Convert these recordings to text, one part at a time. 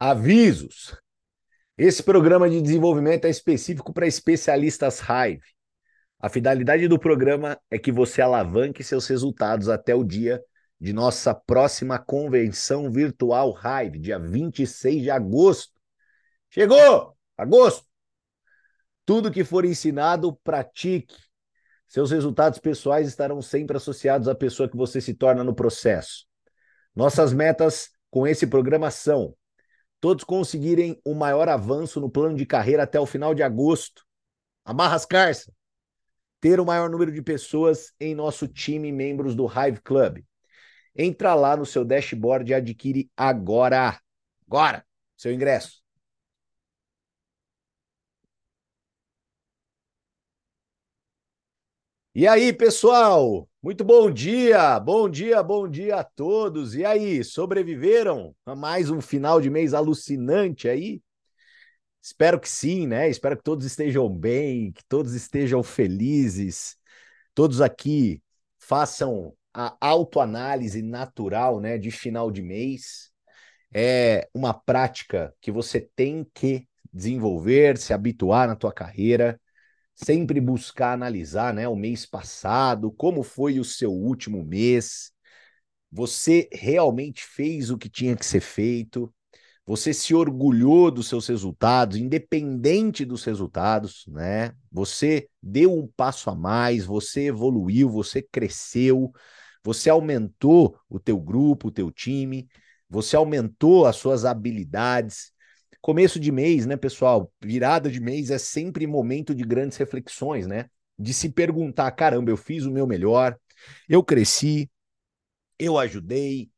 Avisos. Esse programa de desenvolvimento é específico para especialistas Hive. A finalidade do programa é que você alavanque seus resultados até o dia de nossa próxima convenção virtual Hive, dia 26 de agosto. Chegou! Agosto! Tudo que for ensinado, pratique. Seus resultados pessoais estarão sempre associados à pessoa que você se torna no processo. Nossas metas com esse programa são todos conseguirem um maior avanço no plano de carreira até o final de agosto. Amarra as. Ter o maior número de pessoas em nosso time membros do Hive Club. Entra lá no seu dashboard e adquire agora. Agora, seu ingresso. E aí, pessoal? Muito bom dia, bom dia, bom dia a todos. E aí, sobreviveram a mais um final de mês alucinante aí? Espero que sim, né? Espero que todos estejam bem, que todos estejam felizes, todos aqui façam a autoanálise natural, né, de final de mês. É uma prática que você tem que desenvolver, se habituar na tua carreira sempre buscar analisar, né, o mês passado, como foi o seu último mês. Você realmente fez o que tinha que ser feito? Você se orgulhou dos seus resultados, independente dos resultados, né? Você deu um passo a mais, você evoluiu, você cresceu, você aumentou o teu grupo, o teu time, você aumentou as suas habilidades, Começo de mês, né, pessoal? Virada de mês é sempre momento de grandes reflexões, né? De se perguntar: caramba, eu fiz o meu melhor, eu cresci, eu ajudei.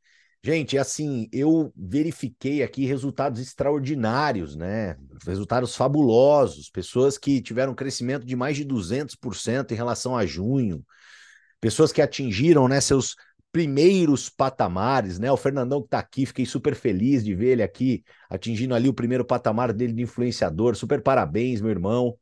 Gente, assim, eu verifiquei aqui resultados extraordinários, né? Resultados fabulosos, pessoas que tiveram crescimento de mais de 200% em relação a junho, pessoas que atingiram, né, seus primeiros patamares, né? O Fernandão que tá aqui, fiquei super feliz de ver ele aqui atingindo ali o primeiro patamar dele de influenciador. Super parabéns, meu irmão.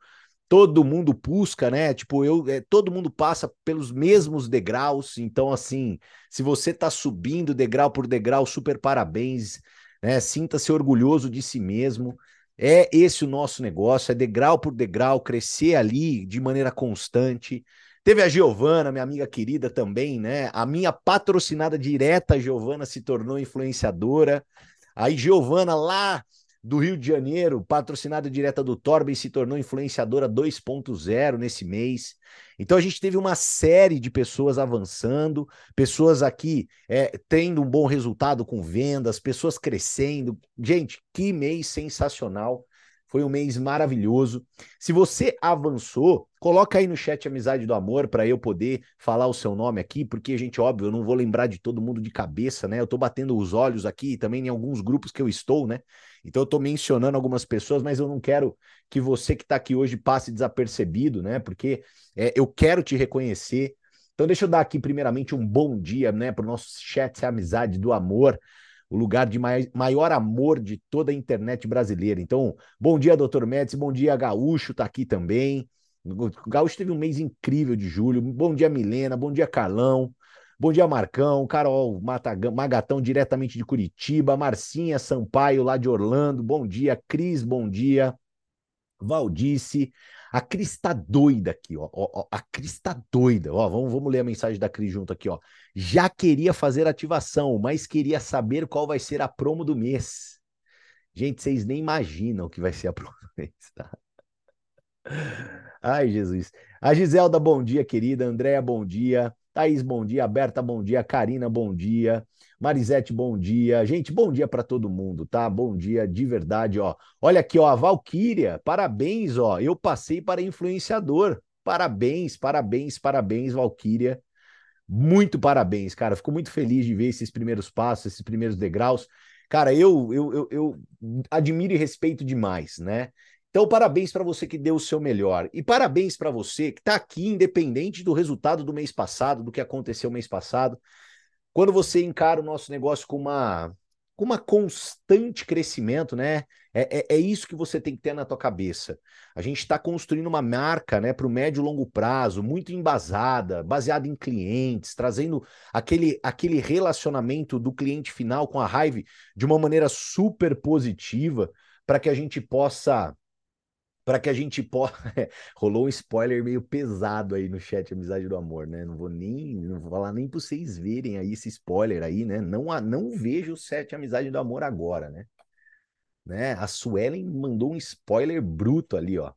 Todo mundo busca, né? Tipo, eu, é, todo mundo passa pelos mesmos degraus. Então, assim, se você tá subindo degrau por degrau, super parabéns, né? Sinta-se orgulhoso de si mesmo. É esse o nosso negócio, é degrau por degrau, crescer ali de maneira constante. Teve a Giovana, minha amiga querida também, né? A minha patrocinada direta, Giovana, se tornou influenciadora. Aí, Giovana, lá do Rio de Janeiro, patrocinada direta do Torben, se tornou influenciadora 2.0 nesse mês. Então a gente teve uma série de pessoas avançando, pessoas aqui é, tendo um bom resultado com vendas, pessoas crescendo. Gente, que mês sensacional! Foi um mês maravilhoso. Se você avançou, coloca aí no chat Amizade do Amor para eu poder falar o seu nome aqui, porque, gente, óbvio, eu não vou lembrar de todo mundo de cabeça, né? Eu tô batendo os olhos aqui também em alguns grupos que eu estou, né? Então eu tô mencionando algumas pessoas, mas eu não quero que você que tá aqui hoje passe desapercebido, né? Porque é, eu quero te reconhecer. Então deixa eu dar aqui primeiramente um bom dia, né, para o nosso chat Amizade do Amor o lugar de mai maior amor de toda a internet brasileira. Então, bom dia, doutor Médici, bom dia, Gaúcho, tá aqui também. O Gaúcho teve um mês incrível de julho. Bom dia, Milena, bom dia, Carlão. Bom dia, Marcão, Carol Magatão, diretamente de Curitiba, Marcinha Sampaio, lá de Orlando, bom dia, Cris, bom dia, Valdice, a Cris tá doida aqui, ó. ó, ó a Cris tá doida. Ó, vamos, vamos ler a mensagem da Cris junto aqui, ó. Já queria fazer ativação, mas queria saber qual vai ser a promo do mês. Gente, vocês nem imaginam o que vai ser a promo do mês, tá? Ai, Jesus. A Giselda, bom dia, querida. Andréia, bom dia. Thaís, bom dia. Berta, bom dia. Karina, bom dia. Marisete, bom dia. Gente, bom dia para todo mundo, tá? Bom dia de verdade, ó. Olha aqui, ó, a Valquíria, parabéns, ó. Eu passei para influenciador. Parabéns, parabéns, parabéns, Valquíria. Muito parabéns, cara. Fico muito feliz de ver esses primeiros passos, esses primeiros degraus. Cara, eu, eu, eu, eu admiro e respeito demais, né? Então, parabéns para você que deu o seu melhor. E parabéns para você que está aqui, independente do resultado do mês passado, do que aconteceu mês passado. Quando você encara o nosso negócio com uma, com uma constante crescimento, né? É, é, é, isso que você tem que ter na tua cabeça. A gente está construindo uma marca, né, para o médio e longo prazo, muito embasada, baseada em clientes, trazendo aquele, aquele relacionamento do cliente final com a Hive de uma maneira super positiva, para que a gente possa para que a gente possa. Rolou um spoiler meio pesado aí no chat Amizade do Amor, né? Não vou nem não vou falar nem para vocês verem aí esse spoiler aí, né? Não, não vejo o set Amizade do Amor agora, né? né? A Suelen mandou um spoiler bruto ali, ó.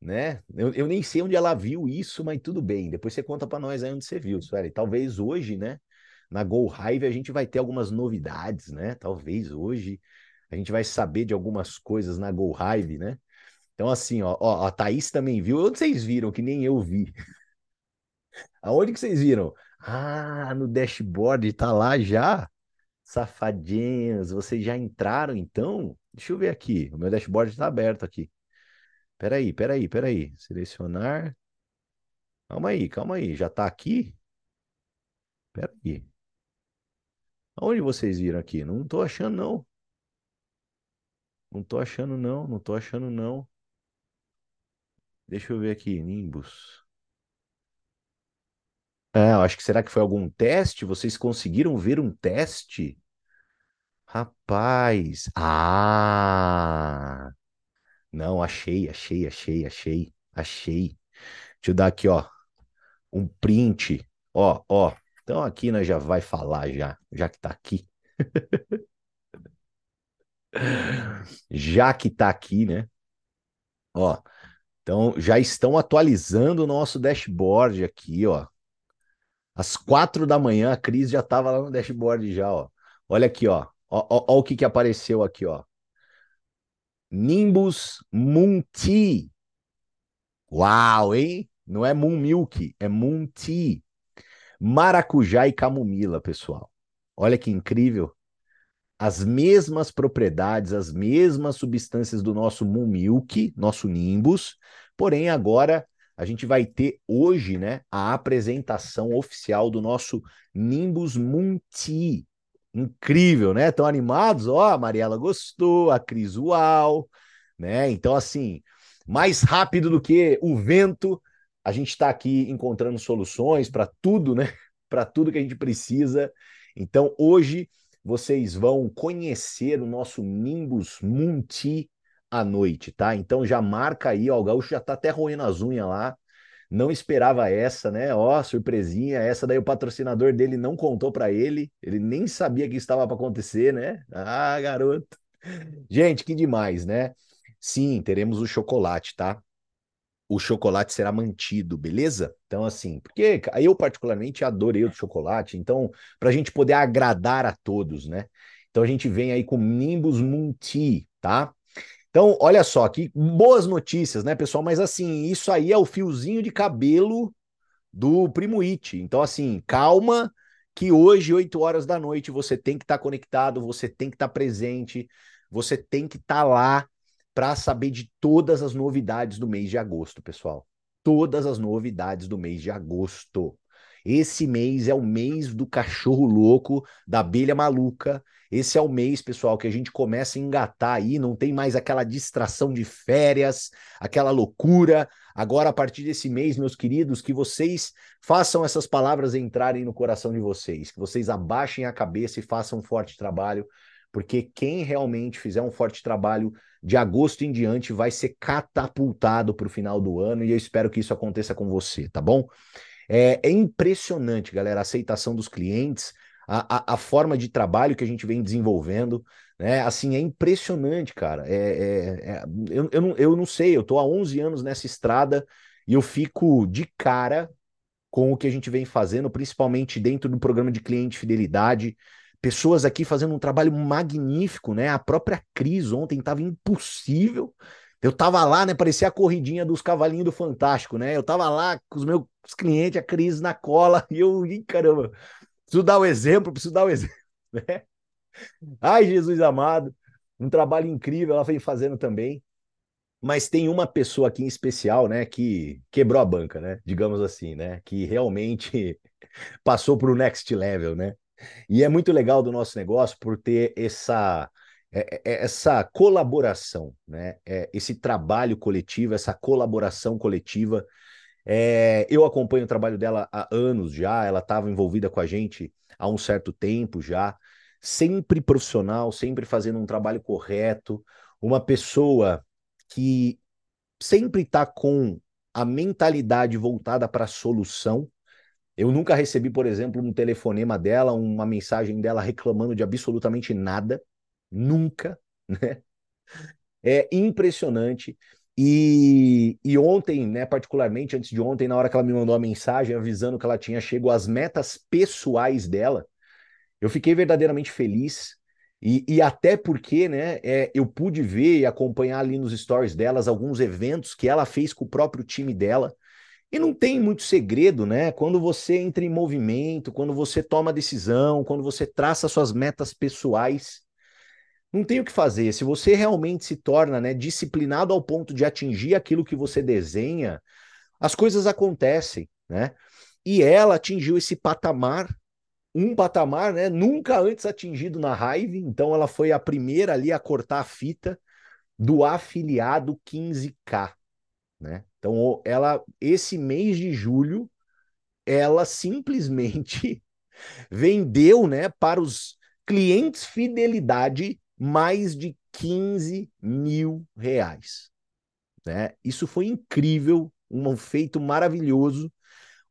Né? Eu, eu nem sei onde ela viu isso, mas tudo bem. Depois você conta para nós aí onde você viu, Suelen. Talvez hoje, né? Na Go Hive a gente vai ter algumas novidades, né? Talvez hoje a gente vai saber de algumas coisas na Go Hive, né? Então, assim, ó, ó, a Thaís também viu. Onde vocês viram que nem eu vi? Aonde que vocês viram? Ah, no dashboard tá lá já. Safadinhos, vocês já entraram então? Deixa eu ver aqui. O meu dashboard está aberto aqui. Peraí, peraí, peraí. Selecionar. Calma aí, calma aí. Já está aqui? Peraí. Aonde vocês viram aqui? Não estou achando, não. Não estou achando, não. Não estou achando, não. Deixa eu ver aqui, Nimbus. É, eu acho que será que foi algum teste? Vocês conseguiram ver um teste? Rapaz, ah, não, achei, achei, achei, achei, achei. Deixa eu dar aqui, ó, um print, ó, ó. Então aqui nós já vai falar já, já que tá aqui. Já que tá aqui, né? Ó, então, já estão atualizando o nosso dashboard aqui, ó. Às quatro da manhã, a Cris já estava lá no dashboard já, ó. Olha aqui, ó. Ó, ó, ó o que, que apareceu aqui, ó. Nimbus Moon Tea. Uau, hein? Não é Moon Milk, é Moon Tea. Maracujá e camomila, pessoal. Olha que incrível as mesmas propriedades, as mesmas substâncias do nosso Moon Milk, nosso Nimbus, porém agora a gente vai ter hoje, né, a apresentação oficial do nosso Nimbus Moon Tea. Incrível, né? Estão animados? Ó, a Mariela gostou, a Cris uau, né? Então assim, mais rápido do que o vento, a gente está aqui encontrando soluções para tudo, né? Para tudo que a gente precisa. Então hoje vocês vão conhecer o nosso Nimbus Munti à noite, tá? Então já marca aí, ó, o Gaúcho já tá até roendo as unhas lá. Não esperava essa, né? Ó, surpresinha. Essa daí o patrocinador dele não contou para ele. Ele nem sabia que estava para acontecer, né? Ah, garoto. Gente, que demais, né? Sim, teremos o chocolate, tá? O chocolate será mantido, beleza? Então, assim, porque eu particularmente adorei o chocolate, então, para a gente poder agradar a todos, né? Então, a gente vem aí com Nimbus Munti, tá? Então, olha só, que boas notícias, né, pessoal? Mas, assim, isso aí é o fiozinho de cabelo do Primo It. Então, assim, calma, que hoje, 8 horas da noite, você tem que estar tá conectado, você tem que estar tá presente, você tem que estar tá lá para saber de todas as novidades do mês de agosto, pessoal. Todas as novidades do mês de agosto. Esse mês é o mês do cachorro louco, da abelha maluca. Esse é o mês, pessoal, que a gente começa a engatar aí, não tem mais aquela distração de férias, aquela loucura. Agora, a partir desse mês, meus queridos, que vocês façam essas palavras entrarem no coração de vocês, que vocês abaixem a cabeça e façam um forte trabalho, porque quem realmente fizer um forte trabalho de agosto em diante vai ser catapultado para o final do ano e eu espero que isso aconteça com você, tá bom? É, é impressionante, galera, a aceitação dos clientes, a, a, a, forma de trabalho que a gente vem desenvolvendo, né? Assim, é impressionante, cara. É, é, é, eu, eu, não, eu não sei, eu tô há 11 anos nessa estrada e eu fico de cara com o que a gente vem fazendo, principalmente dentro do programa de cliente fidelidade pessoas aqui fazendo um trabalho magnífico, né? A própria Cris ontem estava impossível. Eu tava lá, né? Parecia a corridinha dos cavalinhos do Fantástico, né? Eu tava lá com os meus clientes, a Cris na cola, e eu, Ih, caramba, preciso dar o exemplo, preciso dar o exemplo, né? Ai, Jesus amado, um trabalho incrível ela vem fazendo também. Mas tem uma pessoa aqui em especial, né, que quebrou a banca, né? Digamos assim, né? Que realmente passou para o next level, né? E é muito legal do nosso negócio por ter essa é, é, essa colaboração, né? É, esse trabalho coletivo, essa colaboração coletiva. É, eu acompanho o trabalho dela há anos já, ela estava envolvida com a gente há um certo tempo já, sempre profissional, sempre fazendo um trabalho correto, uma pessoa que sempre está com a mentalidade voltada para a solução. Eu nunca recebi, por exemplo, um telefonema dela, uma mensagem dela reclamando de absolutamente nada. Nunca, né? É impressionante. E, e ontem, né, particularmente antes de ontem, na hora que ela me mandou a mensagem avisando que ela tinha chegado às metas pessoais dela, eu fiquei verdadeiramente feliz. E, e até porque, né, é, eu pude ver e acompanhar ali nos stories delas alguns eventos que ela fez com o próprio time dela. E não tem muito segredo, né? Quando você entra em movimento, quando você toma decisão, quando você traça suas metas pessoais, não tem o que fazer. Se você realmente se torna né, disciplinado ao ponto de atingir aquilo que você desenha, as coisas acontecem, né? E ela atingiu esse patamar, um patamar, né, nunca antes atingido na Hive, então ela foi a primeira ali a cortar a fita do afiliado 15K, né? Então ela esse mês de julho ela simplesmente vendeu, né, para os clientes fidelidade mais de 15 mil reais. Né? Isso foi incrível, um feito maravilhoso.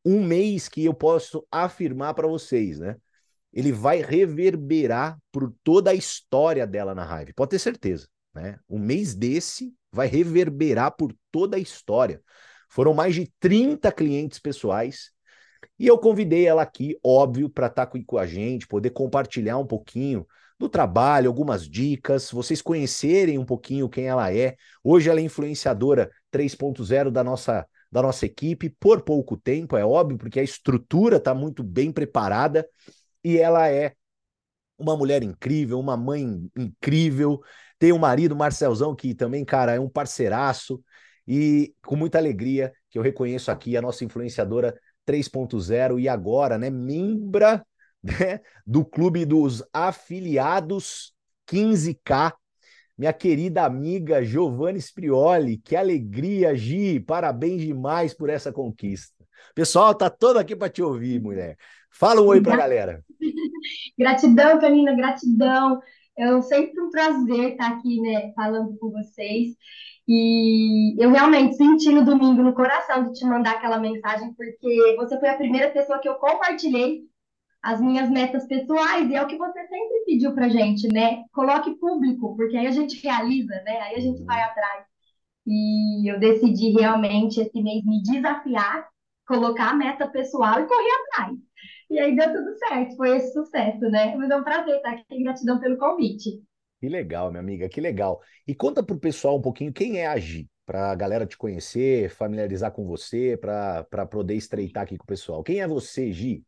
Um mês que eu posso afirmar para vocês, né? Ele vai reverberar por toda a história dela na Hive, pode ter certeza. Né? Um mês desse vai reverberar por toda a história. Foram mais de 30 clientes pessoais. E eu convidei ela aqui, óbvio, para estar tá com a gente, poder compartilhar um pouquinho do trabalho, algumas dicas, vocês conhecerem um pouquinho quem ela é. Hoje ela é influenciadora 3.0 da nossa da nossa equipe por pouco tempo, é óbvio, porque a estrutura está muito bem preparada e ela é uma mulher incrível, uma mãe incrível, tem um marido, Marcelzão, que também, cara, é um parceiraço e com muita alegria que eu reconheço aqui a nossa influenciadora 3.0 e agora, né, membra né, do clube dos afiliados 15K, minha querida amiga Giovanni Sprioli. Que alegria, Gi! Parabéns demais por essa conquista. Pessoal, tá todo aqui para te ouvir, mulher. Fala um oi para a galera. Gratidão, Canina, gratidão. É sempre um prazer estar aqui, né, falando com vocês. E eu realmente senti no domingo no coração de te mandar aquela mensagem, porque você foi a primeira pessoa que eu compartilhei as minhas metas pessoais, e é o que você sempre pediu pra gente, né? Coloque público, porque aí a gente realiza, né? Aí a gente vai atrás. E eu decidi realmente esse mês me desafiar, colocar a meta pessoal e correr atrás. E aí deu tudo certo, foi esse sucesso, né? Mas é um prazer estar aqui, gratidão pelo convite. Que legal, minha amiga, que legal. E conta pro pessoal um pouquinho quem é a Gi, para a galera te conhecer, familiarizar com você, para poder estreitar aqui com o pessoal. Quem é você, Gi?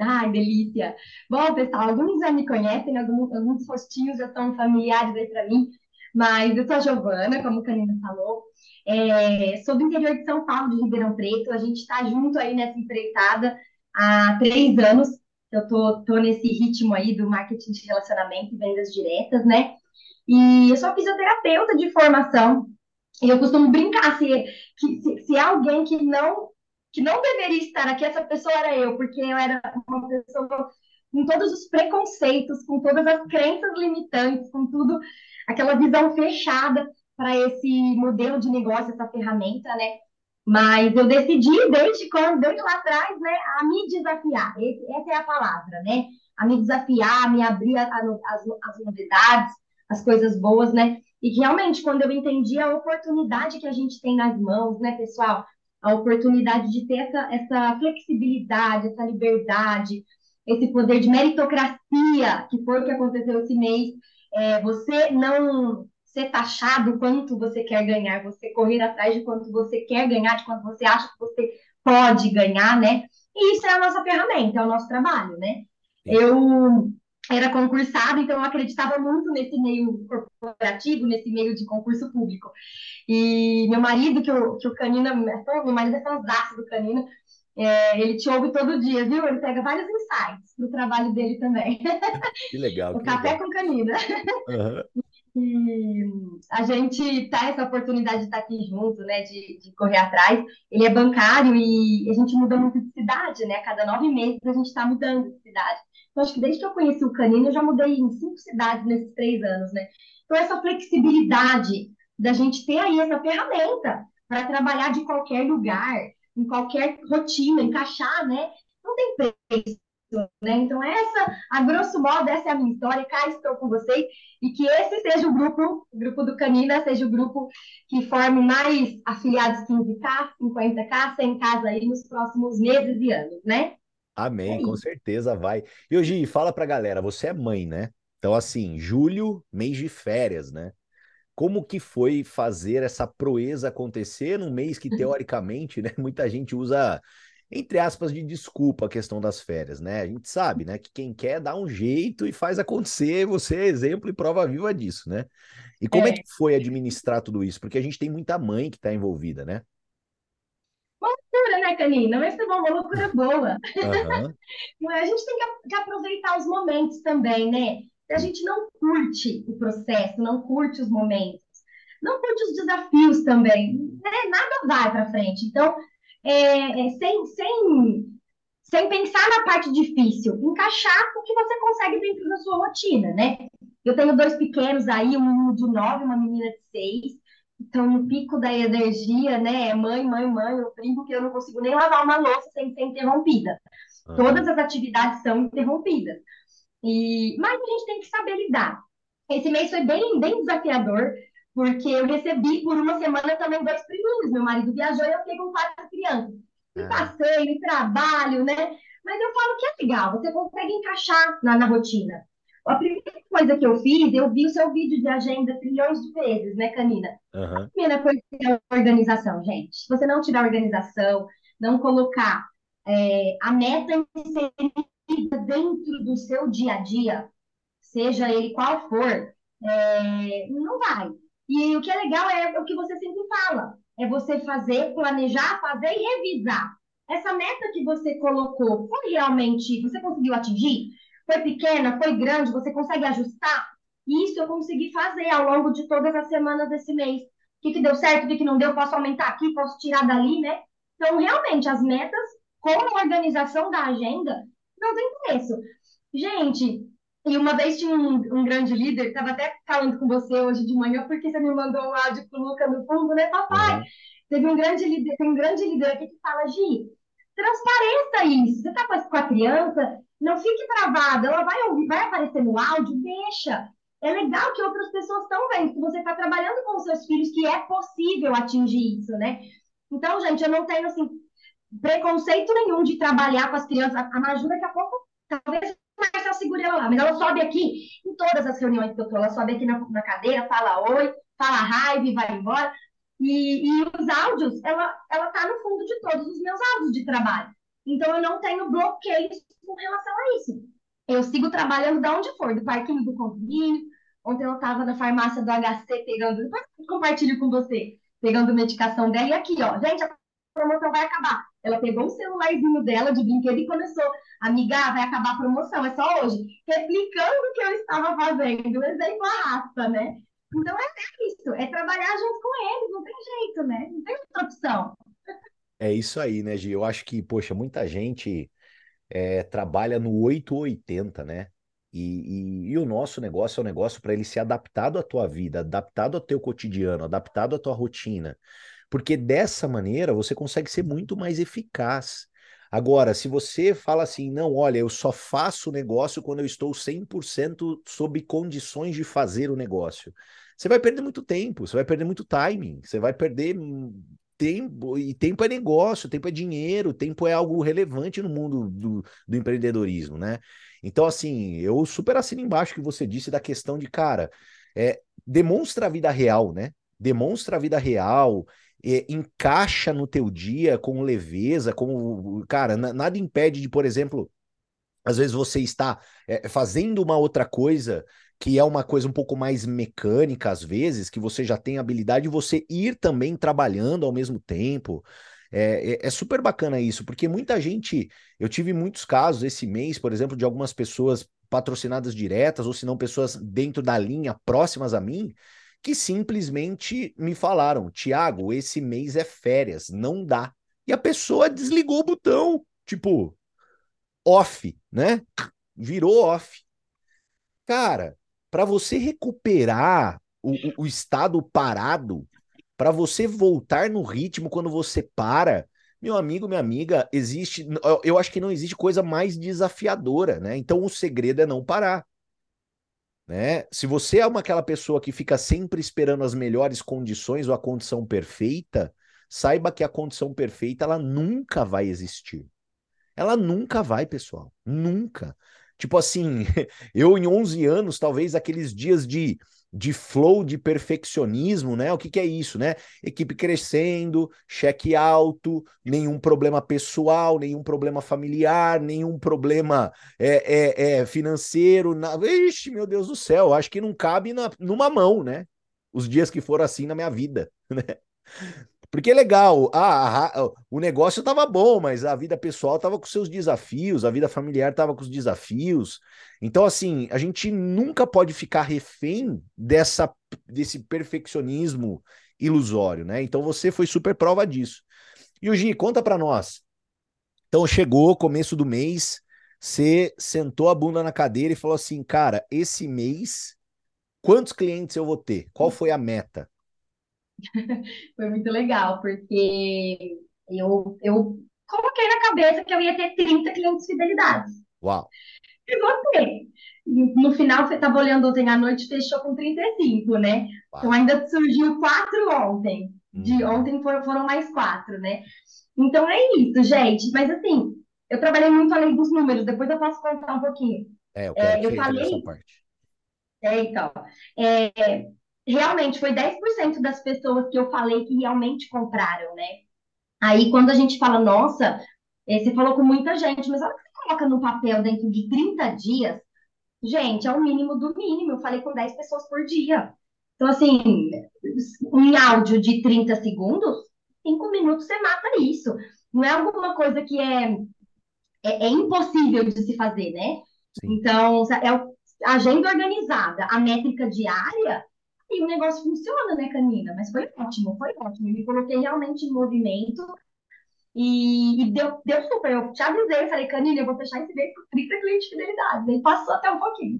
Ai, delícia! Bom, pessoal, alguns já me conhecem, alguns, alguns rostinhos já são familiares aí para mim, mas eu sou a Giovana, como o Canina falou, é, sou do interior de São Paulo, de Ribeirão Preto, a gente está junto aí nessa empreitada há três anos, eu tô, tô nesse ritmo aí do marketing de relacionamento e vendas diretas, né? E eu sou fisioterapeuta de formação, e eu costumo brincar se, que, se, se alguém que não que não deveria estar aqui, essa pessoa era eu, porque eu era uma pessoa com todos os preconceitos, com todas as crenças limitantes, com tudo, aquela visão fechada para esse modelo de negócio, essa ferramenta, né? Mas eu decidi, desde quando, desde lá atrás, né, a me desafiar. Essa é a palavra, né? A me desafiar, a me abrir as novidades, as coisas boas, né? E realmente, quando eu entendi a oportunidade que a gente tem nas mãos, né, pessoal? a oportunidade de ter essa, essa flexibilidade, essa liberdade, esse poder de meritocracia, que foi o que aconteceu esse mês. É, você não ser taxado quanto você quer ganhar, você correr atrás de quanto você quer ganhar, de quanto você acha que você pode ganhar, né? E isso é a nossa ferramenta, é o nosso trabalho, né? Eu era concursada, então eu acreditava muito nesse meio corporativo, nesse meio de concurso público. E meu marido, que o, que o Canina, meu marido é fãzaço do Canina, É, ele te ouve todo dia, viu? Ele pega vários insights do trabalho dele também. Que legal. o que café legal. com canina. Aham. E a gente tá essa oportunidade de estar aqui junto, né? De, de correr atrás. Ele é bancário e a gente muda muito de cidade, né? A cada nove meses a gente está mudando de cidade. Então, acho que desde que eu conheci o Canino, eu já mudei em cinco cidades nesses três anos, né? Então, essa flexibilidade da gente ter aí essa ferramenta para trabalhar de qualquer lugar, em qualquer rotina, encaixar, né? Não tem preço, né? Então, essa, a grosso modo, essa é a minha história. Cá estou com vocês e que esse seja o grupo, o grupo do Canina, seja o grupo que forme mais afiliados 15K, 50K, 100K aí nos próximos meses e anos, né? Amém, É com certeza vai. E hoje, fala pra galera, você é mãe, né? Então, assim, julho, mês de férias, né? Como que foi fazer essa proeza acontecer num mês que, teoricamente, né, muita gente usa, entre aspas, de desculpa a questão das férias, né? A gente sabe, né, que quem quer dá um jeito e faz acontecer, você é exemplo e prova viva disso, né? E como é que É. foi administrar tudo isso? Porque a gente tem muita mãe que tá envolvida, né? Uma loucura, né, Canina? Mas foi uma loucura boa. É? A gente tem que, que aproveitar os momentos também, né? A gente não curte o processo, não curte os momentos, não curte os desafios também, né? Nada vai para frente. Então, é, é, sem, sem, sem pensar na parte difícil, encaixar o que você consegue dentro da sua rotina, né? Eu tenho dois pequenos aí, um de nove, uma menina de seis. Então, no pico da energia, né? Mãe, mãe, mãe, eu brinco que eu não consigo nem lavar uma louça sem ser interrompida. aham, Todas as atividades são interrompidas. E, mas a gente tem que saber lidar. Esse mês foi bem, bem desafiador, porque eu recebi por uma semana também dois priminhos. Meu marido viajou e eu fiquei com quatro crianças. E ah, passeio, e trabalho, né? Mas eu falo que é legal, você consegue encaixar na, na rotina. A primeira coisa que eu fiz, eu vi o seu vídeo de agenda trilhões de vezes, né, Canina? aham, primeira coisa é a organização, gente. Se você não tiver organização, não colocar é, a meta inserida dentro do seu dia a dia, seja ele qual for, é, não vai. E o que é legal é o que você sempre fala, é você fazer, planejar, fazer e revisar. Essa meta que você colocou, foi realmente, você conseguiu atingir? Foi pequena, foi grande, você consegue ajustar? Isso eu consegui fazer ao longo de todas as semanas desse mês. O que, que deu certo, o que, que não deu, posso aumentar aqui, posso tirar dali, né? Então, realmente, as metas com a organização da agenda não tem preço. Gente, e uma vez tinha um, um grande líder, estava até falando com você hoje de manhã, porque você me mandou um áudio com o Luca no fundo, né, papai? aham, Teve um grande líder, tem um grande líder aqui que fala, Gi, transpareça isso. Você está com, a- criança, não fique travada, ela vai ouvir, vai aparecer no áudio, deixa. É legal que outras pessoas estão vendo que você está trabalhando com os seus filhos, que é possível atingir isso, né? Então, gente, eu não tenho assim preconceito nenhum de trabalhar com as crianças. A a Maju, daqui a pouco, talvez o Marcel segure ela lá, mas ela sobe aqui em todas as reuniões que eu tô, ela sobe aqui na, na cadeira, fala oi, fala raiva e vai embora. E, e os áudios, ela, ela tá no fundo de todos os meus áudios de trabalho. Então, eu não tenho bloqueios com relação a isso. Eu sigo trabalhando de onde for, do parquinho do condomínio. Ontem eu estava na farmácia do HC pegando, depois eu compartilho com você, pegando medicação dela. E aqui, ó, gente, a promoção vai acabar. Ela pegou um celularzinho dela de brinquedo e começou. Amiga, vai acabar a promoção, é só hoje. Replicando o que eu estava fazendo. Exemplo arrasta, né? Então é isso, é trabalhar junto com eles, não tem jeito, né? Não tem outra opção. É isso aí, né, Gi? Eu acho que, poxa, muita gente é, trabalha no 8 ou 80, né? E, e, e o nosso negócio é um negócio para ele ser adaptado à tua vida, adaptado ao teu cotidiano, adaptado à tua rotina. Porque dessa maneira você consegue ser muito mais eficaz. Agora, se você fala assim, não, olha, eu só faço negócio quando eu estou 100% sob condições de fazer o negócio, você vai perder muito tempo, você vai perder muito timing, você vai perder tempo, e tempo é negócio, tempo é dinheiro, tempo é algo relevante no mundo do, do empreendedorismo, né? Então, assim, eu super assino embaixo que você disse da questão de, cara, é, demonstra a vida real, né? Demonstra a vida real, é, encaixa no teu dia com leveza, com, cara, na- nada impede de, por exemplo, às vezes você está é, fazendo uma outra coisa que é uma coisa um pouco mais mecânica, às vezes, que você já tem habilidade, você ir também trabalhando ao mesmo tempo. É, é, é, super bacana isso, porque muita gente. Eu tive muitos casos esse mês, por exemplo, de algumas pessoas patrocinadas diretas, ou se não pessoas dentro da linha próximas a mim, que simplesmente me falaram: Tiago, esse mês é férias, não dá. E a pessoa desligou o botão, tipo, off, né? Virou off. Cara, para você recuperar o, o, estado parado, para você voltar no ritmo quando você para, meu amigo, minha amiga, existe. Eu acho que não existe coisa mais desafiadora, né? Então o segredo é não parar. Né? Se você é uma aquela pessoa que fica sempre esperando as melhores condições ou a condição perfeita, saiba que a condição perfeita ela nunca vai existir. Ela nunca vai, pessoal. Nunca. Tipo assim, eu em 11 anos, talvez aqueles dias de de flow de perfeccionismo, né? O que, que é isso, né? Equipe crescendo, cheque alto, nenhum problema pessoal, nenhum problema familiar, nenhum problema é, é, é financeiro. Na... Ixi, meu Deus do céu, acho que não cabe na, numa mão, né? Os dias que foram assim na minha vida, né? Porque é legal, ah, o negócio estava bom, mas a vida pessoal estava com seus desafios, a vida familiar estava com os desafios. Então, assim, a gente nunca pode ficar refém dessa, desse perfeccionismo ilusório, né? Então, você foi super prova disso. E o Gi, conta para nós. Então, chegou começo do mês, você sentou a bunda na cadeira e falou assim, cara, esse mês, quantos clientes eu vou ter? Qual foi a meta? Foi muito legal, porque eu, eu coloquei na cabeça que eu ia ter 30 clientes fidelidades. Uau! E botei. No final, você estava olhando ontem à noite, fechou com 35, né? Uau. Então ainda surgiu quatro ontem. De hum. ontem foram, foram mais quatro, né? Então é isso, gente. Mas assim, eu trabalhei muito além dos números, depois eu posso contar um pouquinho. É, eu quero é, eu falei... parte. É, então. É, realmente foi 10% das pessoas que eu falei que realmente compraram, né? Aí quando a gente fala, nossa, eh, você falou com muita gente, mas olha que você coloca no papel dentro de 30 dias, gente, é o mínimo do mínimo. Eu falei com 10 pessoas por dia. Então, assim, em áudio de 30 segundos, 5 minutos você mata isso. Não é alguma coisa que é, é, é impossível de se fazer, né? Sim. Então, é a agenda organizada, a métrica diária, e o negócio funciona, né, Canina? Mas foi ótimo, foi ótimo. Eu me coloquei realmente em movimento e, e deu, deu super. Eu te avisei, eu falei, Canina, eu vou fechar esse mês por 30 clientes de fidelidade. Ele passou até um pouquinho.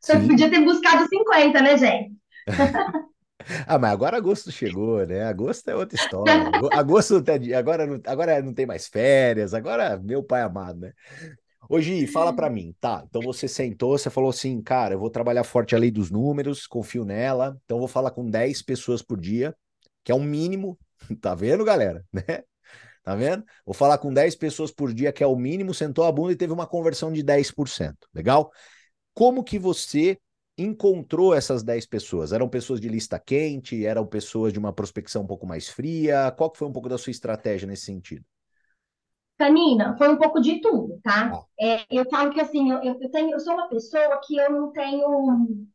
Você podia ter buscado 50, né, gente? Ah, mas agora agosto chegou, né? Agosto é outra história. Agosto agora não, agora não tem mais férias, agora meu pai amado, né? Hoje, fala para mim, tá? Então você sentou, você falou assim, cara, eu vou trabalhar forte a lei dos números, confio nela, então vou falar com 10 pessoas por dia, que é um mínimo, tá vendo, galera? Né? Tá vendo? Vou falar com 10 pessoas por dia, que é o mínimo, sentou a bunda e teve uma conversão de 10%. Legal? Como que você encontrou essas 10 pessoas? Eram pessoas de lista quente? Eram pessoas de uma prospecção um pouco mais fria? Qual que foi um pouco da sua estratégia nesse sentido? Canina, foi um pouco de tudo, tá? Ah. É, eu falo que assim, eu, eu, tenho, eu sou uma pessoa que eu não tenho.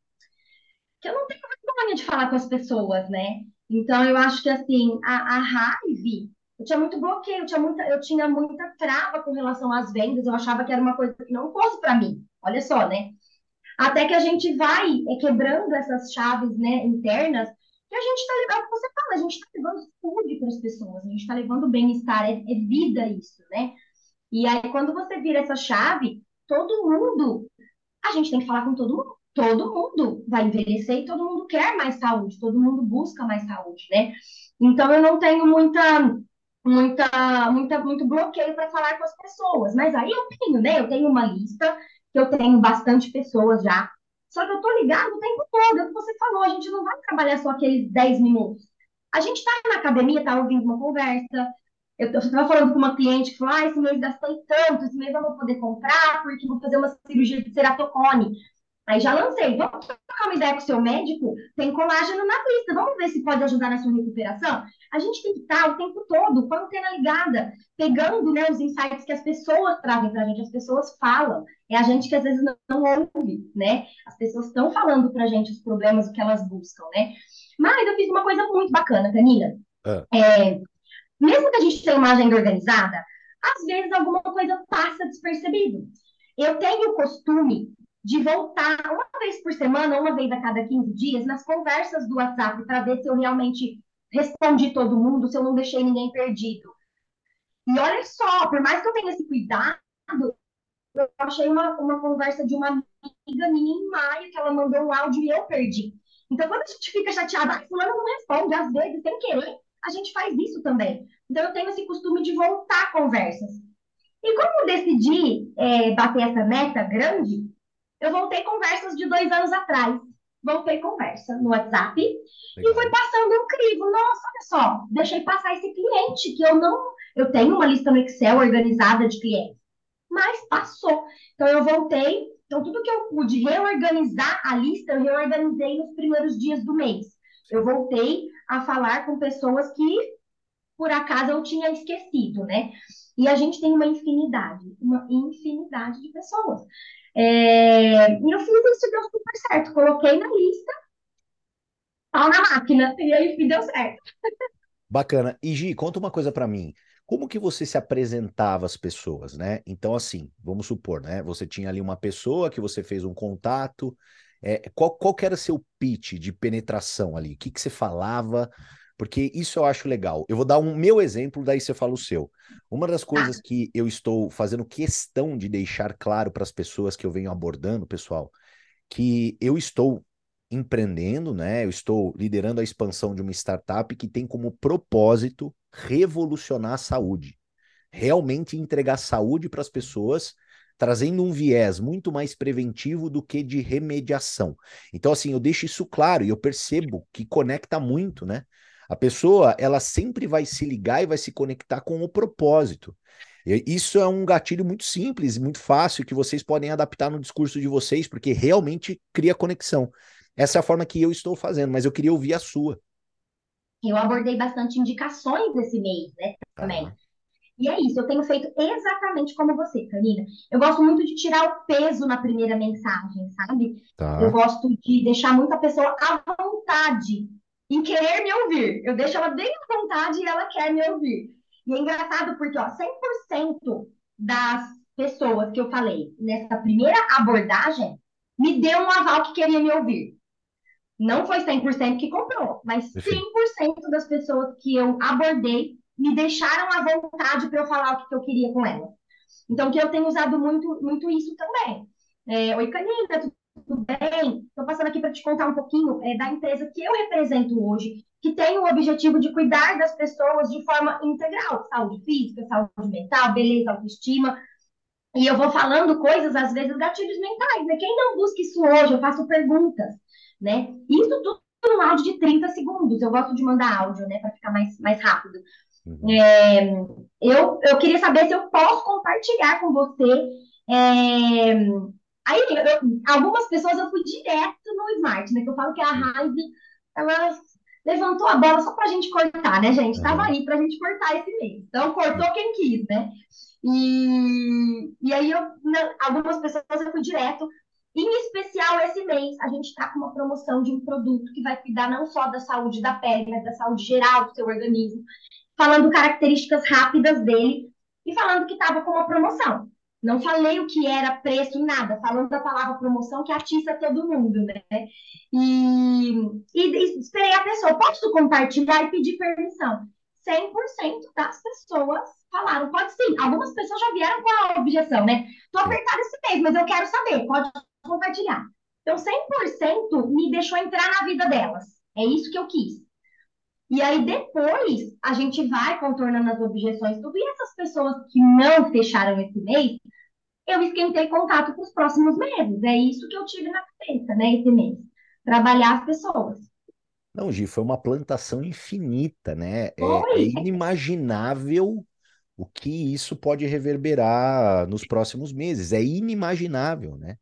que eu não tenho vergonha de falar com as pessoas, né? Então eu acho que assim, a, a raiva, eu tinha muito bloqueio, eu tinha muita, eu tinha muita trava com relação às vendas, eu achava que era uma coisa que não fosse para mim. Olha só, né? Até que a gente vai é, quebrando essas chaves, né, internas e a gente está levando, é o que você fala, a gente está levando saúde para as pessoas, a gente está levando bem-estar, é, é vida isso, né? E aí, quando você vira essa chave, todo mundo, a gente tem que falar com todo mundo. Todo mundo vai envelhecer e todo mundo quer mais saúde, todo mundo busca mais saúde, né? Então, eu não tenho muita, muita, muita, muito bloqueio para falar com as pessoas. Mas aí eu tenho, né? Eu tenho uma lista, que eu tenho bastante pessoas já só que eu tô ligado o tempo todo, é o que você gente não vai trabalhar só aqueles 10 minutos. A gente está na academia, tá ouvindo uma conversa. Eu estava falando com uma cliente que falou: ah, esse mês gastei tanto, esse mês eu vou poder comprar porque vou fazer uma cirurgia de ceratocone. Aí já lancei, vamos trocar uma ideia com o seu médico? Tem colágeno na lista, vamos ver se pode ajudar na sua recuperação? A gente tem que estar o tempo todo, com a antena ligada, pegando né, os insights que as pessoas trazem para a gente, as pessoas falam. É a gente que às vezes não, não ouve, né? As pessoas estão falando para a gente os problemas, o que elas buscam, né? Mas eu fiz uma coisa muito bacana, Canina. É. É, mesmo que a gente tenha uma agenda organizada, às vezes alguma coisa passa despercebido. Eu tenho o costume de voltar uma vez por semana, uma vez a cada 15 dias, nas conversas do WhatsApp, para ver se eu realmente respondi todo mundo, se eu não deixei ninguém perdido. E olha só, por mais que eu tenha esse cuidado, eu achei uma, uma conversa de uma amiga minha em maio, que ela mandou um áudio e eu perdi. Então, quando a gente fica chateada, ah, fulano não responde, às vezes, sem querer, a gente faz isso também. Então, eu tenho esse costume de voltar conversas. E como eu decidi é, bater essa meta grande, eu voltei conversas de dois anos atrás. Voltei conversa no WhatsApp Legal. e fui passando um crivo. Nossa, olha só, deixei passar esse cliente que eu não. Eu tenho uma lista no Excel organizada de clientes, mas passou. Então eu voltei. Então, tudo que eu pude reorganizar a lista, eu reorganizei nos primeiros dias do mês. Eu voltei a falar com pessoas que, por acaso, eu tinha esquecido, né? E a gente tem uma infinidade, uma infinidade de pessoas. É, e eu fiz isso deu super certo. Coloquei na lista, pau na máquina, e aí deu certo. Bacana. E Gi, conta uma coisa para mim. Como que você se apresentava às pessoas, né? Então, assim, vamos supor, né? Você tinha ali uma pessoa que você fez um contato. É, qual, qual que era seu pitch de penetração ali? O que, que você falava? Porque isso eu acho legal. Eu vou dar um meu exemplo, daí você fala o seu. Uma das coisas que eu estou fazendo questão de deixar claro para as pessoas que eu venho abordando, pessoal, que eu estou empreendendo, né? Eu estou liderando a expansão de uma startup que tem como propósito revolucionar a saúde. Realmente entregar saúde para as pessoas, trazendo um viés muito mais preventivo do que de remediação. Então, assim, eu deixo isso claro e eu percebo que conecta muito, né? A pessoa, ela sempre vai se ligar e vai se conectar com o propósito. Isso é um gatilho muito simples, muito fácil, que vocês podem adaptar no discurso de vocês, porque realmente cria conexão. Essa é a forma que eu estou fazendo, mas eu queria ouvir a sua. Eu abordei bastante indicações nesse mês, né? Também. Ah. E é isso, eu tenho feito exatamente como você, Karina. Eu gosto muito de tirar o peso na primeira mensagem, sabe? Tá. Eu gosto de deixar muita pessoa à vontade em querer me ouvir. Eu deixo ela bem à vontade e ela quer me ouvir. E é engraçado porque, ó, 100% das pessoas que eu falei nessa primeira abordagem me deu um aval que queria me ouvir. Não foi 100% que comprou, mas 100% das pessoas que eu abordei me deixaram à vontade para eu falar o que eu queria com elas. Então, que eu tenho usado muito, muito isso também. É, Oi, Canina, tudo bem? Estou passando aqui para te contar um pouquinho é, da empresa que eu represento hoje, que tem o objetivo de cuidar das pessoas de forma integral, saúde física, saúde mental, beleza, autoestima. E eu vou falando coisas, às vezes, gatilhos mentais, né? Quem não busca isso hoje, eu faço perguntas, né? Isso tudo no áudio de 30 segundos. Eu gosto de mandar áudio, né, para ficar mais, mais rápido. Uhum. É, eu, eu queria saber se eu posso compartilhar com você é, Aí, eu, algumas pessoas eu fui direto no Smart, né? Que eu falo que a Raiz, ela levantou a bola só pra gente cortar, né, gente? Tava aí pra gente cortar esse mês. Então, cortou quem quis, né? E, e aí, eu, algumas pessoas eu fui direto. Em especial, esse mês, a gente está com uma promoção de um produto que vai cuidar não só da saúde da pele, mas da saúde geral do seu organismo. Falando características rápidas dele e falando que estava com uma promoção. Não falei o que era preço, nada, falando da palavra promoção que atiça todo mundo, né? E, e esperei a pessoa, posso compartilhar e pedir permissão? 100% das pessoas falaram, pode sim. Algumas pessoas já vieram com a objeção, né? Tô apertado esse mês, mas eu quero saber, pode compartilhar. Então, 100% me deixou entrar na vida delas. É isso que eu quis. E aí, depois, a gente vai contornando as objeções, tudo. E essas pessoas que não fecharam esse mês, eu esquentei contato para os próximos meses. É isso que eu tive na cabeça, né, esse mês. Trabalhar as pessoas. Não, Gi, foi uma plantação infinita, né? É, é, inimaginável o que isso pode reverberar nos próximos meses. É inimaginável, né?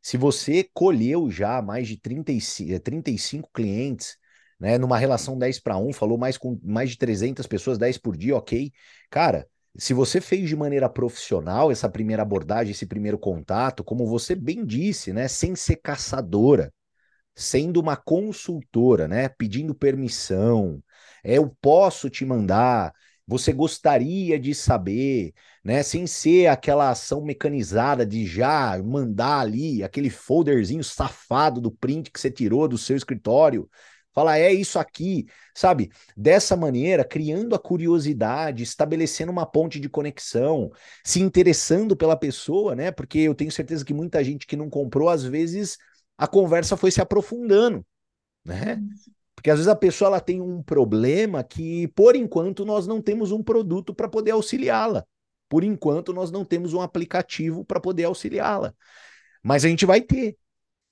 Se você colheu já mais de 35, 35 clientes, né, numa relação 10 para 1, falou mais com mais de 300 pessoas, 10 por dia, ok. Cara, se você fez de maneira profissional essa primeira abordagem, esse primeiro contato, como você bem disse, né, sem ser caçadora, sendo uma consultora, né, pedindo permissão, é, eu posso te mandar, você gostaria de saber, né? Sem ser aquela ação mecanizada de já mandar ali aquele folderzinho safado do print que você tirou do seu escritório. Falar, é isso aqui, sabe? Dessa maneira, criando a curiosidade, estabelecendo uma ponte de conexão, se interessando pela pessoa, né? Porque eu tenho certeza que muita gente que não comprou, às vezes a conversa foi se aprofundando, né? Porque às vezes a pessoa ela tem um problema que, por enquanto, nós não temos um produto para poder auxiliá-la. Por enquanto, nós não temos um aplicativo para poder auxiliá-la. Mas a gente vai ter.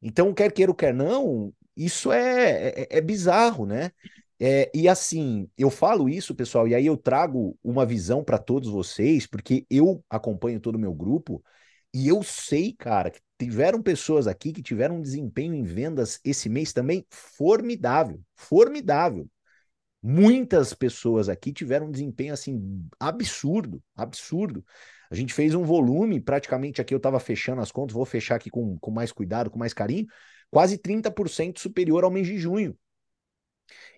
Então, quer queira ou quer não, isso é, é, é bizarro, né? É, e assim, eu falo isso, pessoal, e aí eu trago uma visão para todos vocês, porque eu acompanho todo o meu grupo, e eu sei, cara, que tiveram pessoas aqui que tiveram um desempenho em vendas esse mês também formidável, formidável. Muitas pessoas aqui tiveram um desempenho assim absurdo, absurdo. A gente fez um volume, praticamente aqui eu estava fechando as contas, vou fechar aqui com, com mais cuidado, com mais carinho, quase 30% superior ao mês de junho.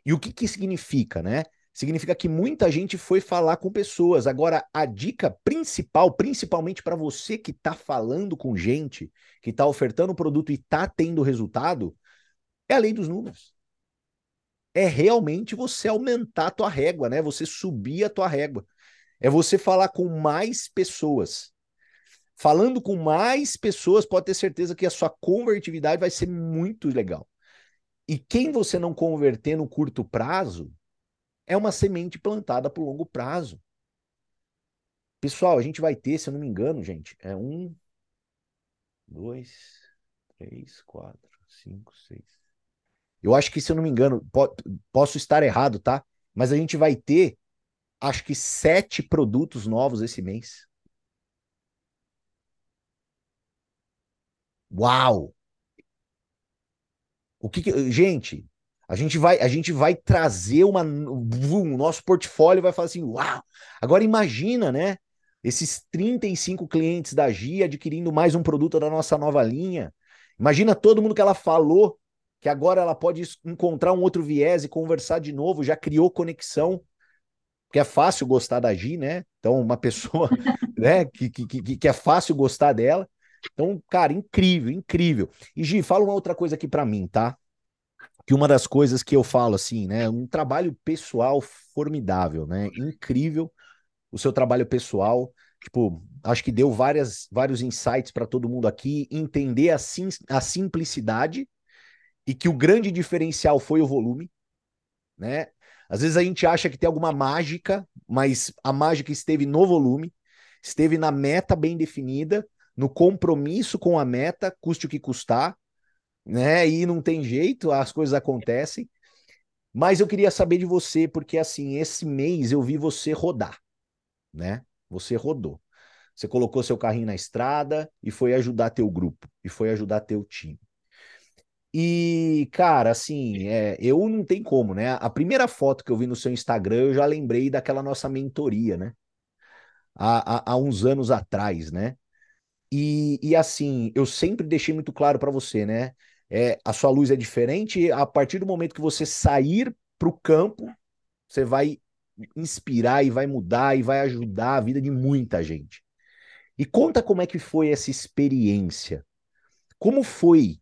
E o que, que significa, né? significa que muita gente foi falar com pessoas. Agora, a dica principal, principalmente para você que está falando com gente, que está ofertando o produto e está tendo resultado, é a lei dos números. É realmente você aumentar a tua régua, né? Você subir a tua régua. É você falar com mais pessoas. Falando com mais pessoas, pode ter certeza que a sua convertibilidade vai ser muito legal. E quem você não converter no curto prazo, é uma semente plantada para o longo prazo. Pessoal, a gente vai ter, se eu não me engano, gente, é um, dois, três, quatro, cinco, seis. Eu acho que, se eu não me engano, po posso estar errado, tá? Mas a gente vai ter, acho que sete produtos novos esse mês. Uau! O que, que gente, a gente vai, a gente vai trazer uma. O nosso portfólio vai falar assim: uau! Agora imagina, né? Esses 35 clientes da GIA adquirindo mais um produto da nossa nova linha. Imagina todo mundo que ela falou que agora ela pode encontrar um outro viés e conversar de novo, já criou conexão, porque é fácil gostar da Gi, né? Então, uma pessoa né, que, que, que, que é fácil gostar dela. Então, cara, incrível, incrível. E Gi, fala uma outra coisa aqui para mim, tá? que uma das coisas que eu falo assim, né, um trabalho pessoal formidável, né, incrível o seu trabalho pessoal, tipo, acho que deu várias, vários insights para todo mundo aqui, entender a, sim, a simplicidade e que o grande diferencial foi o volume, né? Às vezes a gente acha que tem alguma mágica, mas a mágica esteve no volume, esteve na meta bem definida, no compromisso com a meta, custe o que custar, né? E não tem jeito, as coisas acontecem. Mas eu queria saber de você, porque assim, esse mês eu vi você rodar, né? Você rodou. Você colocou seu carrinho na estrada e foi ajudar teu grupo, e foi ajudar teu time. E, cara, assim, é, eu não tem como, né? A primeira foto que eu vi no seu Instagram, eu já lembrei daquela nossa mentoria, né? Há, há, há uns anos atrás, né? E, e assim, eu sempre deixei muito claro para você, né? é, a sua luz é diferente. A partir do momento que você sair para o campo, você vai inspirar e vai mudar e vai ajudar a vida de muita gente. E conta como é que foi essa experiência. Como foi,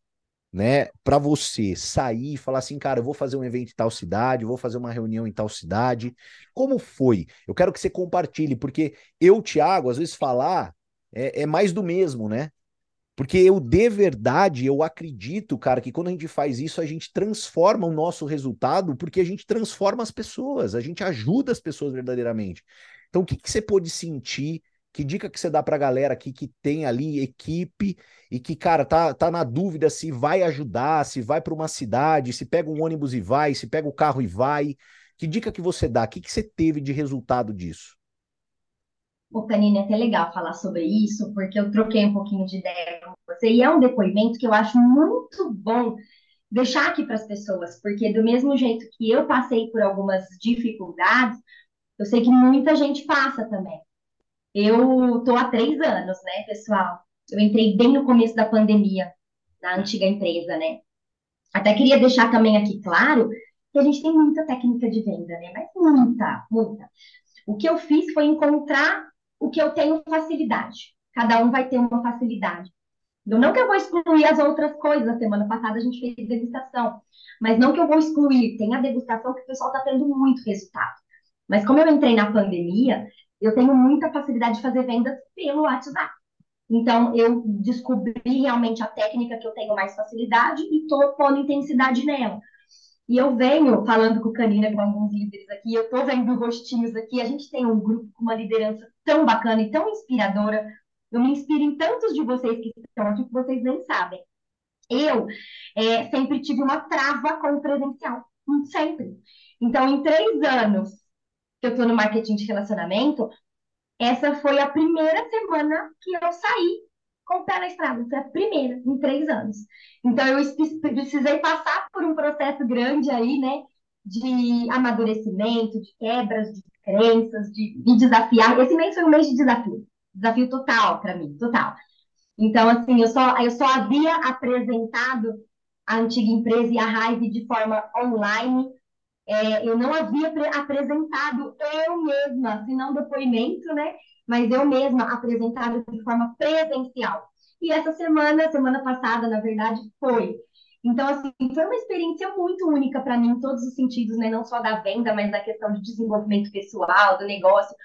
né, para você sair e falar assim, cara, eu vou fazer um evento em tal cidade, vou fazer uma reunião em tal cidade. Como foi? Eu quero que você compartilhe, porque eu, Thiago, às vezes falar é, é mais do mesmo, né? Porque eu, de verdade, eu acredito, cara, que quando a gente faz isso, a gente transforma o nosso resultado, porque a gente transforma as pessoas, a gente ajuda as pessoas verdadeiramente. Então, o que, que você pôde sentir? Que dica que você dá pra galera aqui que tem ali equipe e que, cara, tá, tá na dúvida se vai ajudar, se vai para uma cidade, se pega um ônibus e vai, se pega o carro e vai. Que dica que você dá? O que, que você teve de resultado disso? O Canine, é até legal falar sobre isso, porque eu troquei um pouquinho de ideia com você, e é um depoimento que eu acho muito bom deixar aqui para as pessoas, porque do mesmo jeito que eu passei por algumas dificuldades, eu sei que muita gente passa também. Eu tô há três anos, né, pessoal? Eu entrei bem no começo da pandemia, na antiga empresa, né? Até queria deixar também aqui claro que a gente tem muita técnica de venda, né? Mas muita, muita. O que eu fiz foi encontrar o que eu tenho facilidade. Cada um vai ter uma facilidade. Não que eu vou excluir as outras coisas. A semana passada a gente fez degustação. Mas não que eu vou excluir. Tem a degustação que o pessoal está tendo muito resultado. Mas como eu entrei na pandemia, eu tenho muita facilidade de fazer vendas pelo WhatsApp. Então, eu descobri realmente a técnica que eu tenho mais facilidade e estou pondo intensidade nela. E eu venho falando com o Canina, com alguns líderes aqui, eu estou vendo rostinhos aqui, a gente tem um grupo com uma liderança tão bacana e tão inspiradora. Eu me inspiro em tantos de vocês que estão aqui que vocês nem sabem. Eu é, sempre tive uma trava com o presencial, sempre. Então, em três anos que eu estou no marketing de relacionamento, essa foi a primeira semana que eu saí com o pé na estrada. Foi a primeira em três anos. Então, eu precisei passar por um processo grande aí, né? De amadurecimento, de quebras, de crenças, de me desafiar. Esse mês foi um mês de desafio. Desafio total para mim, total. Então, assim, eu só, eu só havia apresentado a antiga empresa e a Raive de forma online é, eu não havia apresentado eu mesma, se não depoimento, né? Mas eu mesma apresentado de forma presencial. E essa semana, semana passada, na verdade, foi. Então, assim, foi uma experiência muito única para mim, em todos os sentidos, né? Não só da venda, mas da questão de desenvolvimento pessoal, do negócio.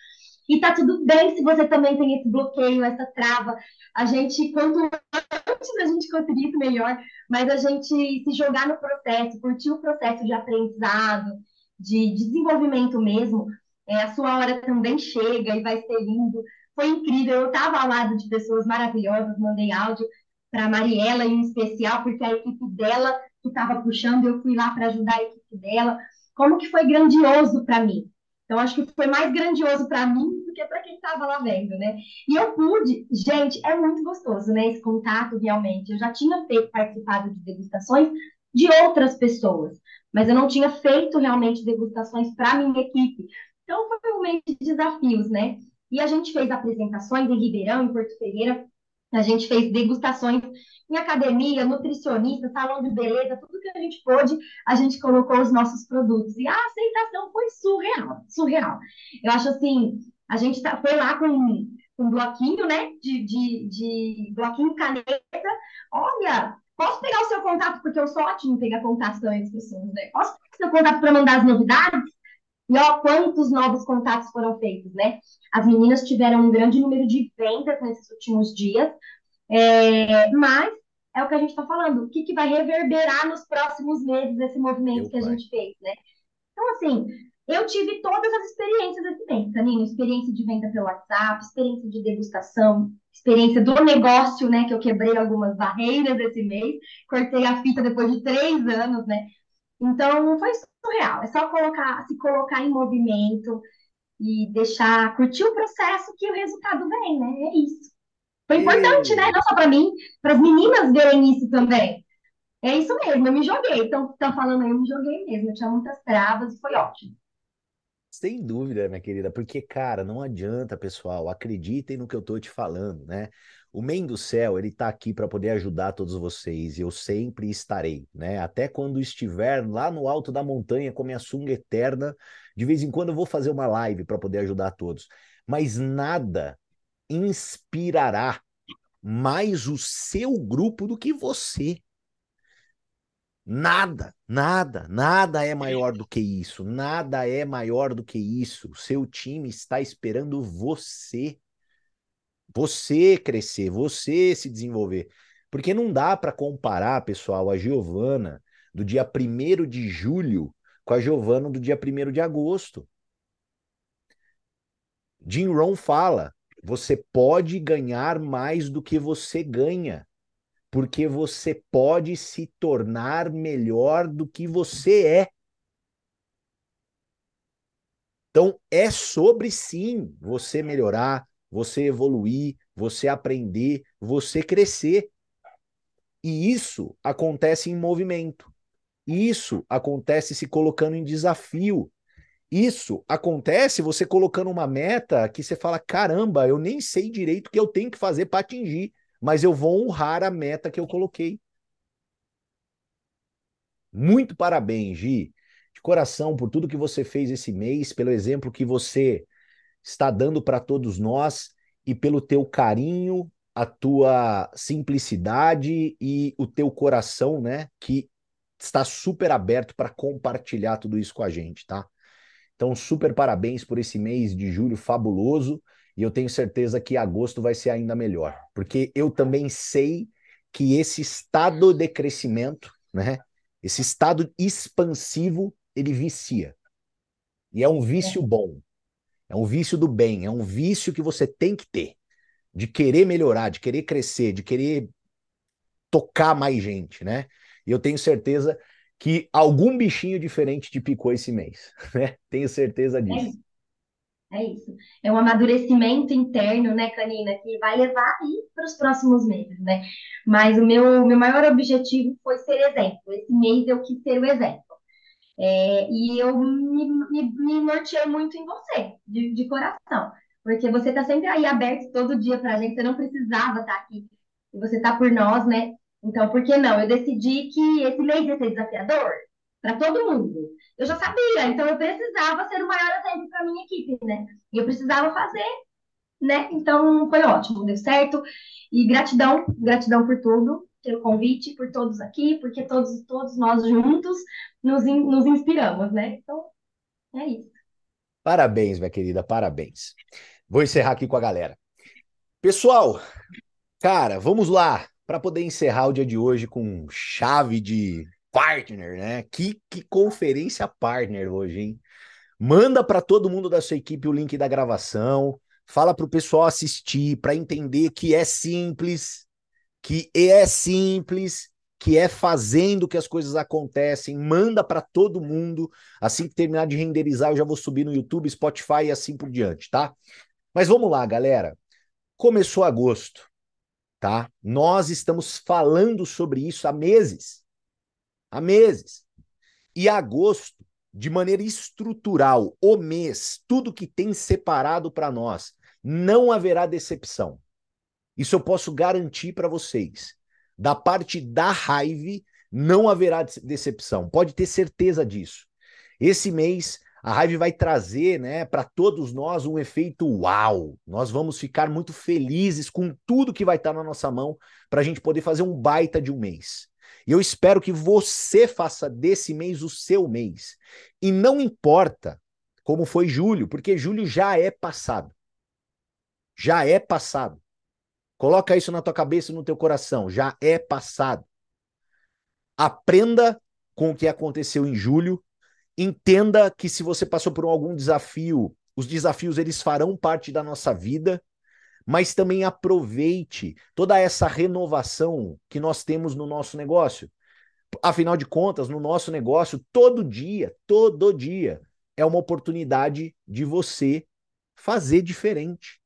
E tá tudo bem se você também tem esse bloqueio, essa trava. A gente, quanto antes a gente conseguir isso melhor, mas a gente se jogar no processo, curtir o processo de aprendizado, de desenvolvimento mesmo, é, a sua hora também chega e vai ser lindo. Foi incrível, eu estava ao lado de pessoas maravilhosas, mandei áudio para Mariela em especial, porque a equipe dela que estava puxando, eu fui lá para ajudar a equipe dela. Como que foi grandioso para mim. Então, acho que foi mais grandioso para mim que para quem estava lá vendo, né? E eu pude, gente, é muito gostoso, né? Esse contato realmente. Eu já tinha feito, participado de degustações de outras pessoas, mas eu não tinha feito realmente degustações para minha equipe. Então, foi um mês de desafios, né? E a gente fez apresentações em Ribeirão, em Porto Ferreira, a gente fez degustações em academia, nutricionista, salão de beleza, tudo que a gente pôde, a gente colocou os nossos produtos. E a aceitação foi surreal, surreal. Eu acho assim, a gente tá, foi lá com um bloquinho, né? De, de, de bloquinho caneta. Olha, posso pegar o seu contato, porque eu sou ótimo em pegar contato também das pessoas, né? Posso pegar o seu contato para mandar as novidades? E ó, quantos novos contatos foram feitos, né? As meninas tiveram um grande número de vendas nesses últimos dias, é, mas é o que a gente está falando, o que, que vai reverberar nos próximos meses esse movimento Meu que a pai. gente fez, né? Então, assim, eu tive todas as experiências desse mês, Canino, experiência de venda pelo WhatsApp, experiência de degustação, experiência do negócio, né, que eu quebrei algumas barreiras esse mês, cortei a fita depois de três anos, né? Então, foi surreal. É só colocar, se colocar em movimento e deixar, curtir o processo que o resultado vem, né? É isso. Foi importante, e... né? Não só para mim, para as meninas verem isso também. É isso mesmo, eu me joguei. Então, estão falando aí, eu me joguei mesmo. Eu tinha muitas travas e foi ótimo. Sem dúvida, minha querida, porque, cara, não adianta, pessoal, acreditem no que eu tô te falando, né? O Men do Céu, ele tá aqui para poder ajudar todos vocês, e eu sempre estarei, né? Até quando estiver lá no alto da montanha com minha sunga eterna, de vez em quando eu vou fazer uma live para poder ajudar todos. Mas nada inspirará mais o seu grupo do que você. Nada, nada, nada é maior do que isso. Nada é maior do que isso. O seu time está esperando você. Você crescer, você se desenvolver. Porque não dá para comparar, pessoal, a Giovana do dia 1 de julho com a Giovana do dia 1 de agosto. Jim Rohn fala: você pode ganhar mais do que você ganha, porque você pode se tornar melhor do que você é. Então, é sobre sim você melhorar, você evoluir, você aprender, você crescer. E isso acontece em movimento. Isso acontece se colocando em desafio. Isso acontece você colocando uma meta que você fala: caramba, eu nem sei direito o que eu tenho que fazer para atingir, mas eu vou honrar a meta que eu coloquei. Muito parabéns, Gi, de coração, por tudo que você fez esse mês, pelo exemplo que você está dando para todos nós e pelo teu carinho, a tua simplicidade e o teu coração, né, que está super aberto para compartilhar tudo isso com a gente, tá? Então, super parabéns por esse mês de julho fabuloso e eu tenho certeza que agosto vai ser ainda melhor, porque eu também sei que esse estado de crescimento, né, esse estado expansivo, ele vicia. E é um vício bom. É um vício do bem, é um vício que você tem que ter. De querer melhorar, de querer crescer, de querer tocar mais gente, né? E eu tenho certeza que algum bichinho diferente te picou esse mês, né? Tenho certeza disso. É, isso. É um amadurecimento interno, né, Canina, que vai levar aí para os próximos meses, né? Mas o meu, meu maior objetivo foi ser exemplo. Esse mês eu quis ser o exemplo. É, e eu me, me, me norteei muito em você, de, de coração. Porque você está sempre aí aberto todo dia para a gente, você não precisava estar tá aqui. Você está por nós, né? Então, por que não? Eu decidi que esse mês ia ser desafiador para todo mundo. Eu já sabia, então eu precisava ser o maior exemplo para minha equipe, né? E eu precisava fazer, né? Então foi ótimo, deu certo. E gratidão, gratidão por tudo, pelo convite, por todos aqui, porque todos, todos nós juntos nos, nos inspiramos, né? Então, é isso. Parabéns, minha querida, parabéns. Vou encerrar aqui com a galera. Pessoal, cara, vamos lá para poder encerrar o dia de hoje com chave de partner, né? Que, que conferência partner hoje, hein? Manda para todo mundo da sua equipe o link da gravação, fala para o pessoal assistir, para entender que é simples, que é simples, que é fazendo que as coisas acontecem. Manda para todo mundo. Assim que terminar de renderizar, eu já vou subir no YouTube, Spotify e assim por diante, tá? Mas vamos lá, galera. Começou agosto tá? Nós estamos falando sobre isso há meses. Há meses. E agosto, de maneira estrutural, o mês, tudo que tem separado para nós, não haverá decepção. Isso eu posso garantir para vocês. Da parte da raiva, não haverá decepção. Pode ter certeza disso. Esse mês a Hive vai trazer, né, para todos nós um efeito uau. Nós vamos ficar muito felizes com tudo que vai estar tá na nossa mão para a gente poder fazer um baita de um mês. E eu espero que você faça desse mês o seu mês. E não importa como foi julho, porque julho já é passado. Já é passado. Coloca isso na tua cabeça e no teu coração, já é passado. Aprenda com o que aconteceu em julho Entenda que se você passou por algum desafio, os desafios eles farão parte da nossa vida, mas também aproveite toda essa renovação que nós temos no nosso negócio. Afinal de contas, no nosso negócio, todo dia, todo dia, é uma oportunidade de você fazer diferente.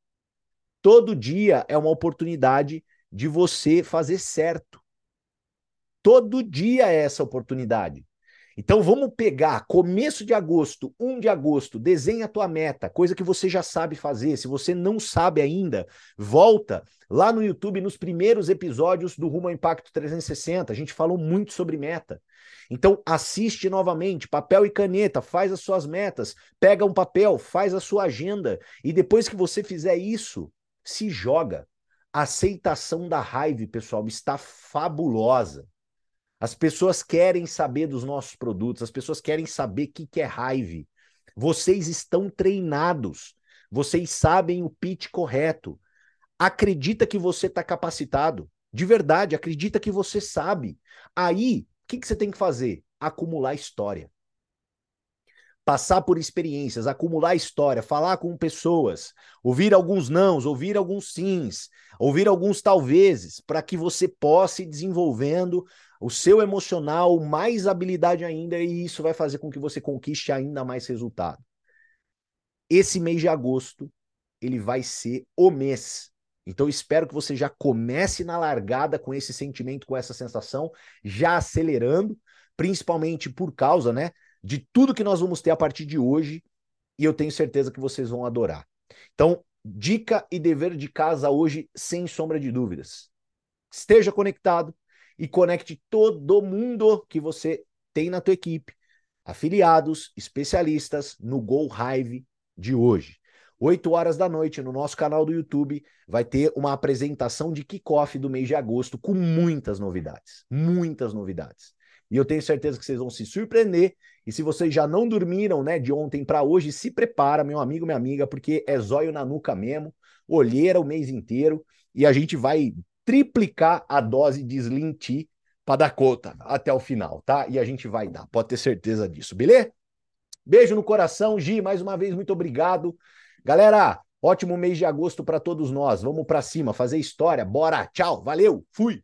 Todo dia é uma oportunidade de você fazer certo. Todo dia é essa oportunidade. Então vamos pegar começo de agosto, 1 de agosto, desenha a tua meta, coisa que você já sabe fazer. Se você não sabe ainda, volta lá no YouTube nos primeiros episódios do Rumo ao Impacto 360. A gente falou muito sobre meta. Então assiste novamente, papel e caneta, faz as suas metas, pega um papel, faz a sua agenda e depois que você fizer isso, se joga. A aceitação da raiva, pessoal, está fabulosa. As pessoas querem saber dos nossos produtos, as pessoas querem saber o que, que é raiva. Vocês estão treinados, vocês sabem o pitch correto. Acredita que você está capacitado. De verdade, acredita que você sabe. Aí, o que, que você tem que fazer? Acumular história passar por experiências, acumular história, falar com pessoas, ouvir alguns nãos, ouvir alguns sims, ouvir alguns talvezes, para que você possa ir desenvolvendo o seu emocional, mais habilidade ainda, e isso vai fazer com que você conquiste ainda mais resultado. Esse mês de agosto, ele vai ser o mês. Então, espero que você já comece na largada com esse sentimento, com essa sensação, já acelerando, principalmente por causa, né, de tudo que nós vamos ter a partir de hoje, e eu tenho certeza que vocês vão adorar. Então, dica e dever de casa hoje, sem sombra de dúvidas. Esteja conectado, e conecte todo mundo que você tem na tua equipe, afiliados, especialistas no Go Hive de hoje. 8 horas da noite, no nosso canal do YouTube, vai ter uma apresentação de kickoff do mês de agosto com muitas novidades. Muitas novidades. E eu tenho certeza que vocês vão se surpreender. E se vocês já não dormiram, né, de ontem para hoje, se prepara, meu amigo, minha amiga, porque é zóio na nuca mesmo, olheira o mês inteiro e a gente vai triplicar a dose de Slim Tea para dar conta até o final, tá? E a gente vai dar, pode ter certeza disso, beleza? Beijo no coração, Gi, mais uma vez muito obrigado. Galera, ótimo mês de agosto para todos nós. Vamos para cima, fazer história. Bora, tchau, valeu, fui.